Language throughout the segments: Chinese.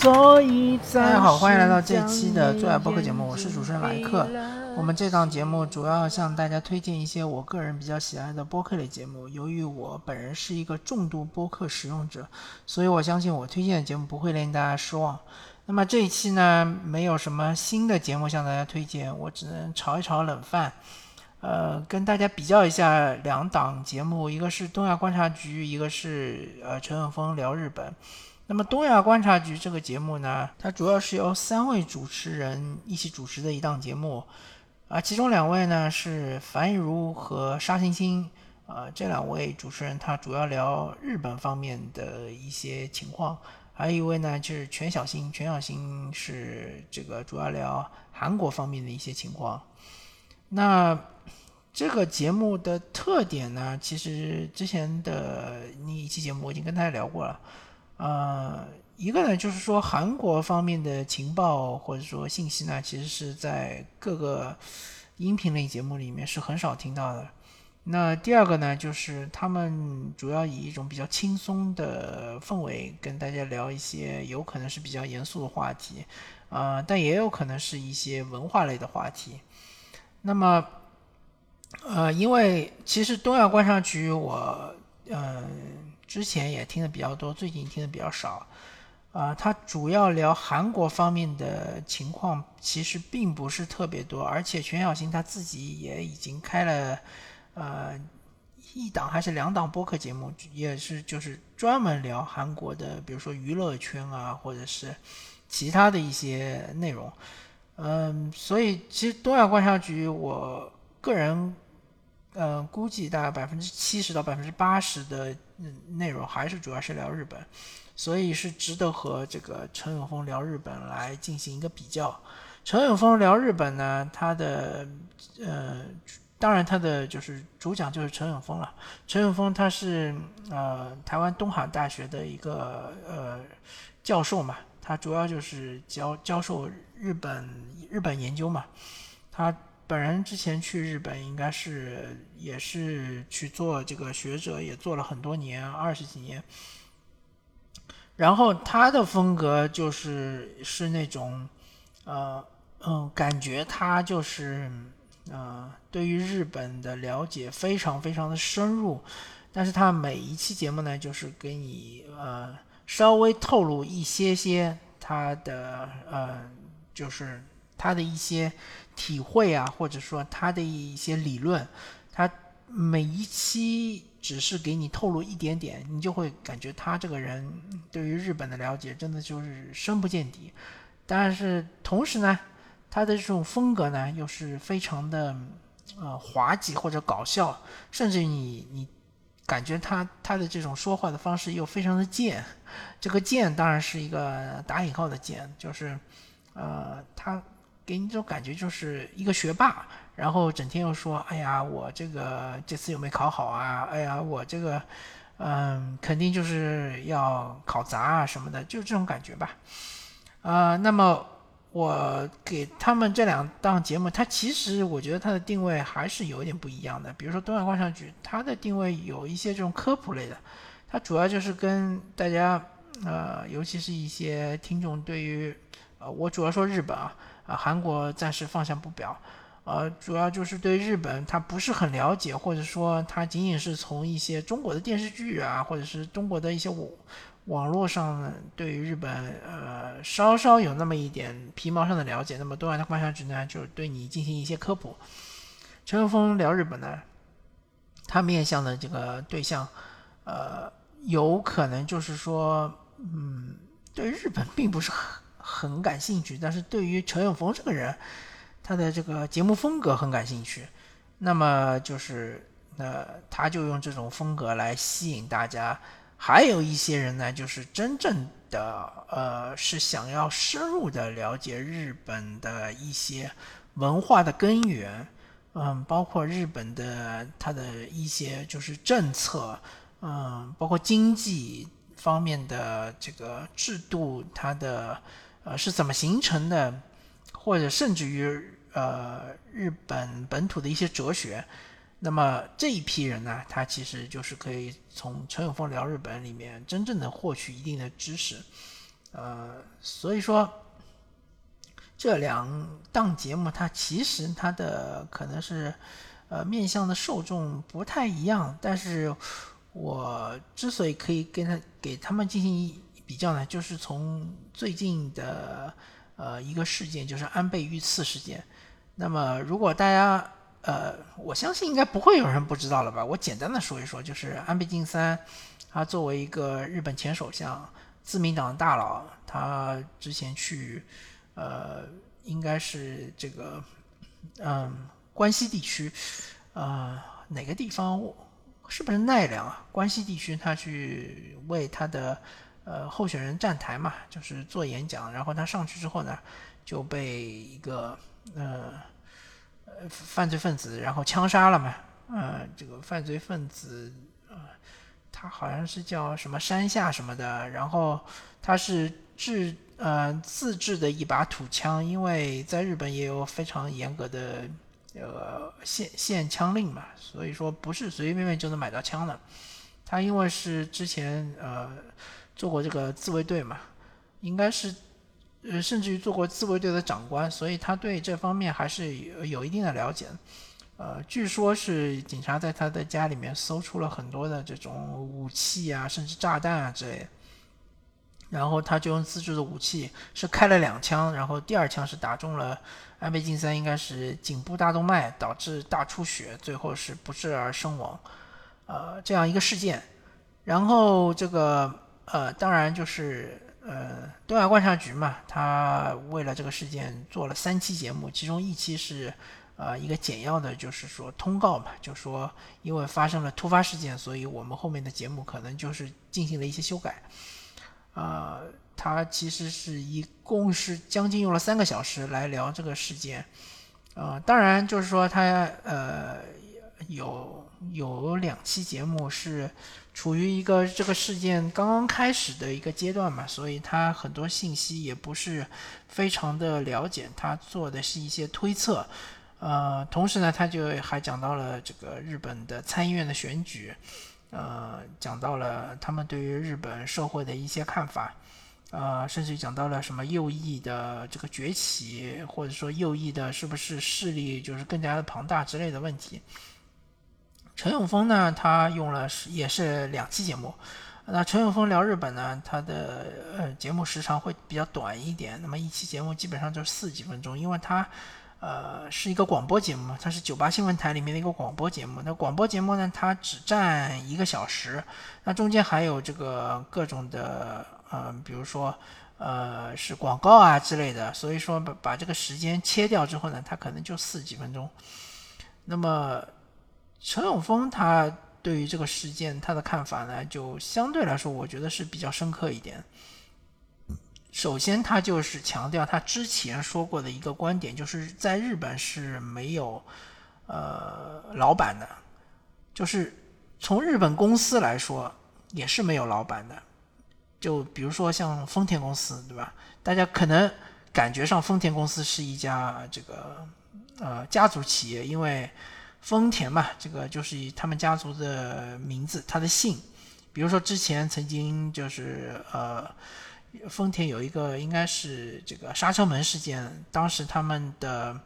所以大家好，欢迎来到这期的最爱播客节目，我是主持人莱克。我们这档节目主要向大家推荐一些我个人比较喜爱的播客类节目。由于我本人是一个重度播客使用者，所以我相信我推荐的节目不会令大家失望。那么这一期呢，没有什么新的节目向大家推荐，我只能炒一炒冷饭。呃，跟大家比较一下两档节目，一个是东亚观察局，一个是呃陈永峰聊日本。那么东亚观察局这个节目呢，它主要是由三位主持人一起主持的一档节目，啊，其中两位呢是樊亦茹和沙欣欣，啊，这两位主持人他主要聊日本方面的一些情况，还有一位呢就是全小新，全小新是这个主要聊韩国方面的一些情况，那。这个节目的特点呢，其实之前的那一期节目我已经跟大家聊过了。呃，一个呢就是说韩国方面的情报或者说信息呢，其实是在各个音频类节目里面是很少听到的。那第二个呢，就是他们主要以一种比较轻松的氛围跟大家聊一些有可能是比较严肃的话题，啊，但也有可能是一些文化类的话题。那么。呃，因为其实东亚观察局我呃之前也听的比较多，最近听的比较少。啊，他主要聊韩国方面的情况，其实并不是特别多。而且全小新他自己也已经开了呃一档还是两档播客节目，也是就是专门聊韩国的，比如说娱乐圈啊，或者是其他的一些内容。嗯，所以其实东亚观察局我。个人，呃，估计大概百分之七十到百分之八十的内容还是主要是聊日本，所以是值得和这个陈永峰聊日本来进行一个比较。陈永峰聊日本呢，他的呃，当然他的就是主讲就是陈永峰了。陈永峰他是呃台湾东海大学的一个呃教授嘛，他主要就是教教授日本日本研究嘛，他。本人之前去日本，应该是也是去做这个学者，也做了很多年，二十几年。然后他的风格就是是那种，呃嗯，感觉他就是呃对于日本的了解非常非常的深入，但是他每一期节目呢，就是给你呃稍微透露一些些他的呃就是他的一些。体会啊，或者说他的一些理论，他每一期只是给你透露一点点，你就会感觉他这个人对于日本的了解真的就是深不见底。但是同时呢，他的这种风格呢又是非常的呃滑稽或者搞笑，甚至你你感觉他他的这种说话的方式又非常的贱。这个贱当然是一个打引号的贱，就是呃他。给你这种感觉就是一个学霸，然后整天又说：“哎呀，我这个这次有没考好啊？哎呀，我这个，嗯，肯定就是要考砸啊什么的，就这种感觉吧。”啊，那么我给他们这两档节目，它其实我觉得它的定位还是有点不一样的。比如说东亚观察局，它的定位有一些这种科普类的，它主要就是跟大家，呃，尤其是一些听众对于，呃，我主要说日本啊。啊，韩国暂时放下不表，呃，主要就是对日本他不是很了解，或者说他仅仅是从一些中国的电视剧啊，或者是中国的一些网网络上对于日本呃稍稍有那么一点皮毛上的了解，那么东亚的观察局呢，就是对你进行一些科普。陈永峰聊日本呢，他面向的这个对象，呃，有可能就是说，嗯，对日本并不是很。很感兴趣，但是对于陈永峰这个人，他的这个节目风格很感兴趣，那么就是那他就用这种风格来吸引大家。还有一些人呢，就是真正的呃是想要深入的了解日本的一些文化的根源，嗯，包括日本的它的一些就是政策，嗯，包括经济方面的这个制度，它的。呃，是怎么形成的？或者甚至于呃，日本本土的一些哲学。那么这一批人呢，他其实就是可以从陈永峰聊日本里面真正的获取一定的知识。呃，所以说这两档节目它其实它的可能是呃面向的受众不太一样，但是我之所以可以跟他给他们进行比较呢，就是从最近的呃一个事件，就是安倍遇刺事件。那么如果大家呃，我相信应该不会有人不知道了吧？我简单的说一说，就是安倍晋三，他作为一个日本前首相、自民党大佬，他之前去，呃，应该是这个，嗯，关西地区，呃，哪个地方？是不是奈良啊？关西地区，他去为他的呃候选人站台嘛，就是做演讲。然后他上去之后呢，就被一个呃呃。犯罪分子，然后枪杀了嘛？呃，这个犯罪分子，呃，他好像是叫什么山下什么的，然后他是制呃自制的一把土枪，因为在日本也有非常严格的呃限限枪令嘛，所以说不是随随便便就能买到枪的。他因为是之前呃做过这个自卫队嘛，应该是。呃，甚至于做过自卫队的长官，所以他对这方面还是有有一定的了解。呃，据说是警察在他的家里面搜出了很多的这种武器啊，甚至炸弹啊之类。然后他就用自制的武器是开了两枪，然后第二枪是打中了安倍晋三，应该是颈部大动脉导致大出血，最后是不治而身亡。呃，这样一个事件。然后这个呃，当然就是。呃，东亚观察局嘛，他为了这个事件做了三期节目，其中一期是，呃，一个简要的，就是说通告嘛，就说因为发生了突发事件，所以我们后面的节目可能就是进行了一些修改。呃，他其实是一共是将近用了三个小时来聊这个事件。呃，当然就是说他呃有有两期节目是。处于一个这个事件刚刚开始的一个阶段嘛，所以他很多信息也不是非常的了解，他做的是一些推测，呃，同时呢，他就还讲到了这个日本的参议院的选举，呃，讲到了他们对于日本社会的一些看法，呃，甚至讲到了什么右翼的这个崛起，或者说右翼的是不是势力就是更加的庞大之类的问题。陈永峰呢，他用了是也是两期节目。那陈永峰聊日本呢，他的呃节目时长会比较短一点。那么一期节目基本上就是四几分钟，因为它呃是一个广播节目，它是九八新闻台里面的一个广播节目。那广播节目呢，它只占一个小时，那中间还有这个各种的呃，比如说呃是广告啊之类的。所以说把把这个时间切掉之后呢，它可能就四几分钟。那么。陈永峰他对于这个事件他的看法呢，就相对来说，我觉得是比较深刻一点。首先，他就是强调他之前说过的一个观点，就是在日本是没有呃老板的，就是从日本公司来说也是没有老板的。就比如说像丰田公司，对吧？大家可能感觉上丰田公司是一家这个呃家族企业，因为。丰田嘛，这个就是以他们家族的名字，他的姓。比如说之前曾经就是呃，丰田有一个应该是这个刹车门事件，当时他们的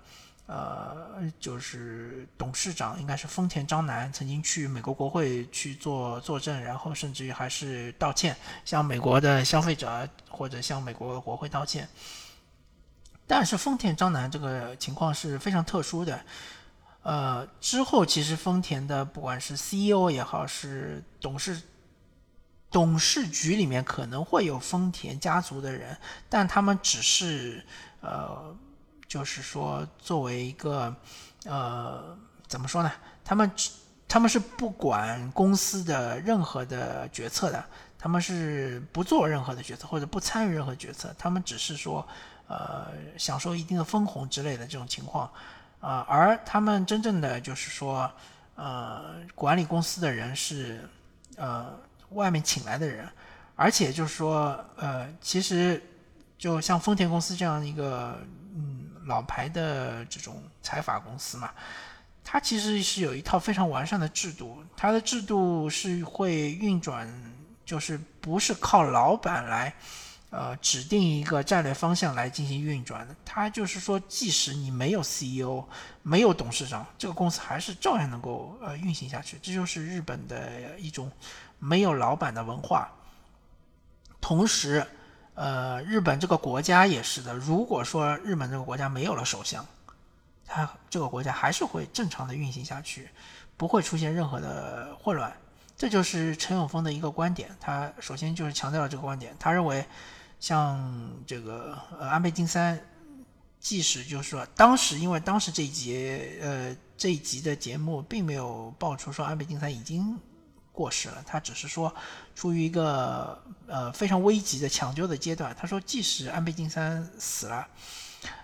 呃就是董事长应该是丰田章男，曾经去美国国会去做作证，然后甚至于还是道歉，向美国的消费者或者向美国国会道歉。但是丰田章男这个情况是非常特殊的。呃，之后其实丰田的不管是 CEO 也好，是董事董事局里面可能会有丰田家族的人，但他们只是呃，就是说作为一个呃，怎么说呢？他们他们是不管公司的任何的决策的，他们是不做任何的决策或者不参与任何决策，他们只是说呃，享受一定的分红之类的这种情况。啊，而他们真正的就是说，呃，管理公司的人是，呃，外面请来的人，而且就是说，呃，其实就像丰田公司这样一个，嗯，老牌的这种财阀公司嘛，它其实是有一套非常完善的制度，它的制度是会运转，就是不是靠老板来，呃指定一个战略方向来进行运转的。它就是说，即使你没有 CEO，没有董事长，这个公司还是照样能够呃运行下去。这就是日本的一种没有老板的文化。同时，呃，日本这个国家也是的。如果说日本这个国家没有了首相，它这个国家还是会正常的运行下去，不会出现任何的混乱。这就是陈永峰的一个观点。他首先就是强调了这个观点。他认为，像这个呃安倍晋三，即使就是说当时因为当时这一节呃这一集的节目并没有爆出说安倍晋三已经过世了，他只是说处于一个呃非常危急的抢救的阶段。他说，即使安倍晋三死了，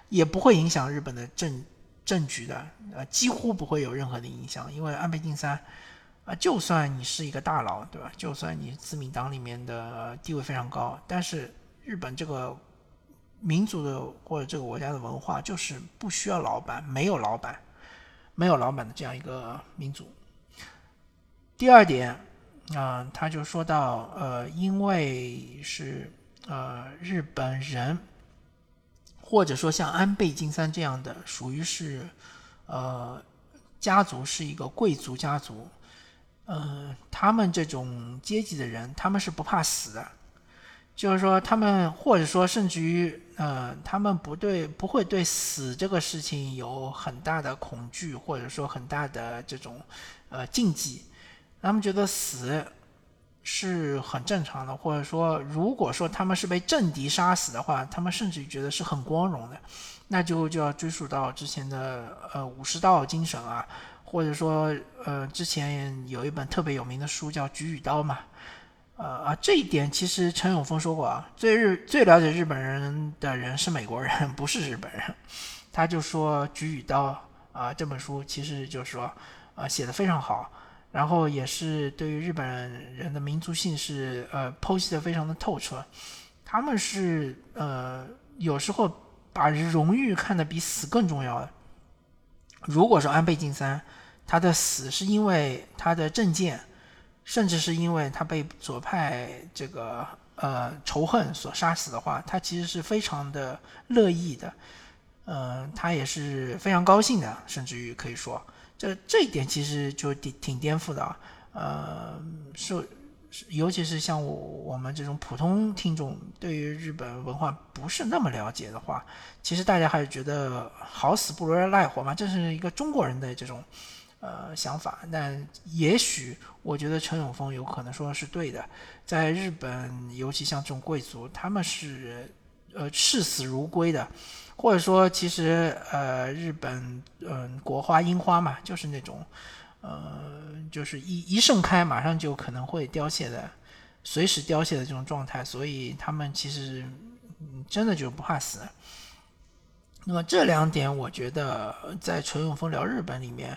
也不会影响日本的政。政局的呃几乎不会有任何的影响，因为安倍晋三啊，就算你是一个大佬，对吧？就算你自民党里面的地位非常高，但是日本这个民族的或者这个国家的文化就是不需要老板，没有老板，没有老板的这样一个民族。第二点啊，他就说到呃，因为是呃日本人。或者说像安倍晋三这样的，属于是，呃，家族是一个贵族家族，呃，他们这种阶级的人，他们是不怕死的，就是说他们或者说甚至于，呃，他们不对不会对死这个事情有很大的恐惧，或者说很大的这种呃禁忌，他们觉得死。是很正常的，或者说，如果说他们是被政敌杀死的话，他们甚至于觉得是很光荣的，那就就要追溯到之前的呃武士道精神啊，或者说呃之前有一本特别有名的书叫《菊与刀》嘛，呃啊这一点其实陈永峰说过啊，最日最了解日本人的人是美国人，不是日本人，他就说《菊与刀》啊这本书其实就是说啊写的非常好。然后也是对于日本人的民族性是呃剖析的非常的透彻，他们是呃有时候把荣誉看得比死更重要的。如果说安倍晋三他的死是因为他的政见，甚至是因为他被左派这个呃仇恨所杀死的话，他其实是非常的乐意的，呃，他也是非常高兴的，甚至于可以说。这这一点其实就挺挺颠覆的啊，呃，是，尤其是像我我们这种普通听众，对于日本文化不是那么了解的话，其实大家还是觉得好死不如赖活嘛，这是一个中国人的这种呃想法。但也许我觉得陈永峰有可能说的是对的，在日本，尤其像这种贵族，他们是呃视死如归的。或者说，其实呃，日本嗯，国花樱花嘛，就是那种，呃，就是一一盛开，马上就可能会凋谢的，随时凋谢的这种状态。所以他们其实真的就不怕死。那么这两点，我觉得在陈永峰聊日本里面，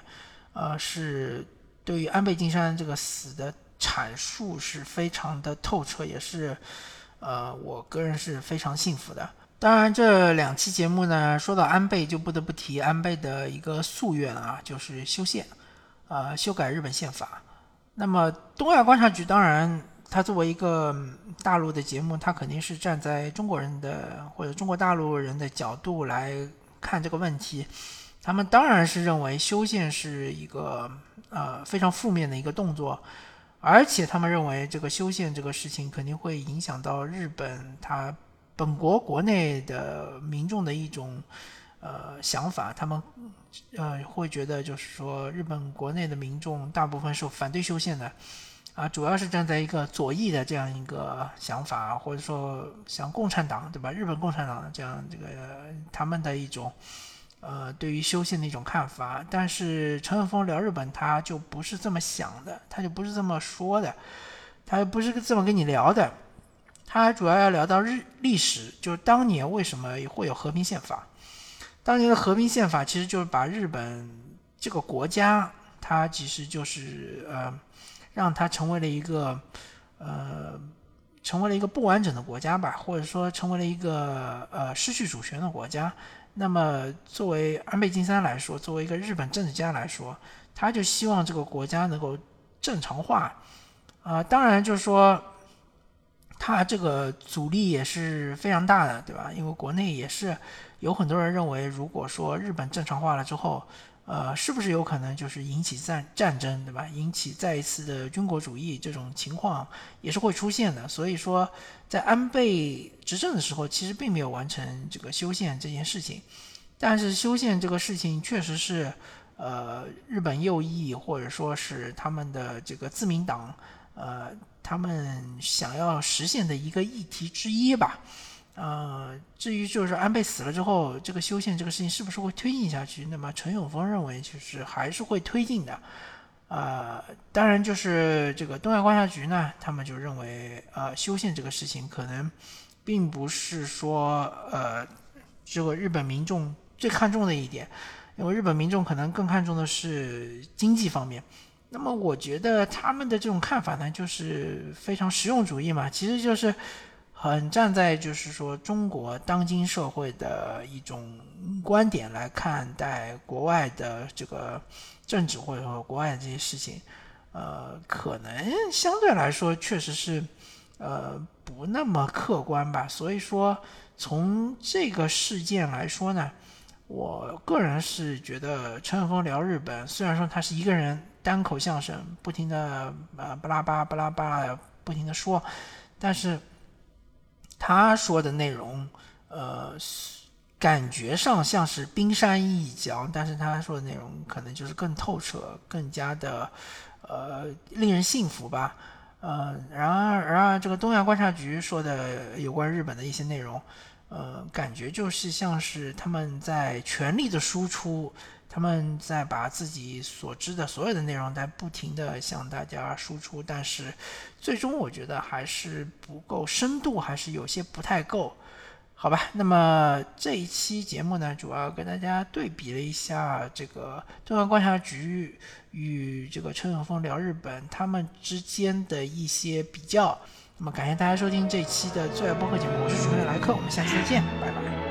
呃，是对于安倍晋三这个死的阐述是非常的透彻，也是呃，我个人是非常幸福的。当然，这两期节目呢，说到安倍，就不得不提安倍的一个夙愿啊，就是修宪，呃，修改日本宪法。那么，东亚观察局当然，它作为一个大陆的节目，它肯定是站在中国人的或者中国大陆人的角度来看这个问题。他们当然是认为修宪是一个呃非常负面的一个动作，而且他们认为这个修宪这个事情肯定会影响到日本它。本国国内的民众的一种呃想法，他们呃会觉得就是说，日本国内的民众大部分是反对修宪的，啊，主要是站在一个左翼的这样一个想法，或者说像共产党对吧？日本共产党这样这个他们的一种呃对于修宪的一种看法。但是陈永峰聊日本，他就不是这么想的，他就不是这么说的，他不是这么跟你聊的。他主要要聊到日历史，就是当年为什么会有和平宪法。当年的和平宪法其实就是把日本这个国家，它其实就是呃，让它成为了一个呃，成为了一个不完整的国家吧，或者说成为了一个呃失去主权的国家。那么作为安倍晋三来说，作为一个日本政治家来说，他就希望这个国家能够正常化。啊，当然就是说。他这个阻力也是非常大的，对吧？因为国内也是有很多人认为，如果说日本正常化了之后，呃，是不是有可能就是引起战战争，对吧？引起再一次的军国主义这种情况也是会出现的。所以说，在安倍执政的时候，其实并没有完成这个修宪这件事情。但是修宪这个事情确实是，呃，日本右翼或者说是他们的这个自民党，呃，他们想要实现的一个议题之一吧。呃，至于就是安倍死了之后，这个修宪这个事情是不是会推进下去？那么陈永峰认为，就是还是会推进的。呃，当然就是这个东亚观察局呢，他们就认为，呃，修宪这个事情可能并不是说，呃，这个日本民众。最看重的一点，因为日本民众可能更看重的是经济方面。那么，我觉得他们的这种看法呢，就是非常实用主义嘛，其实就是很站在就是说中国当今社会的一种观点来看待国外的这个政治或者说国外的这些事情。呃，可能相对来说确实是呃不那么客观吧。所以说，从这个事件来说呢。我个人是觉得陈永峰聊日本，虽然说他是一个人单口相声，不停的呃巴拉巴巴拉巴拉不停的说，但是他说的内容，呃，感觉上像是冰山一角，但是他说的内容可能就是更透彻，更加的呃令人信服吧。呃，然而然而这个东亚观察局说的有关日本的一些内容。呃，感觉就是像是他们在全力的输出，他们在把自己所知的所有的内容在不停的向大家输出，但是最终我觉得还是不够深度，还是有些不太够，好吧？那么这一期节目呢，主要跟大家对比了一下这个中央观察局与这个陈永峰聊日本他们之间的一些比较。那么感谢大家收听这一期的最爱播客节目，我是主持人莱克，我们下期再见，拜拜。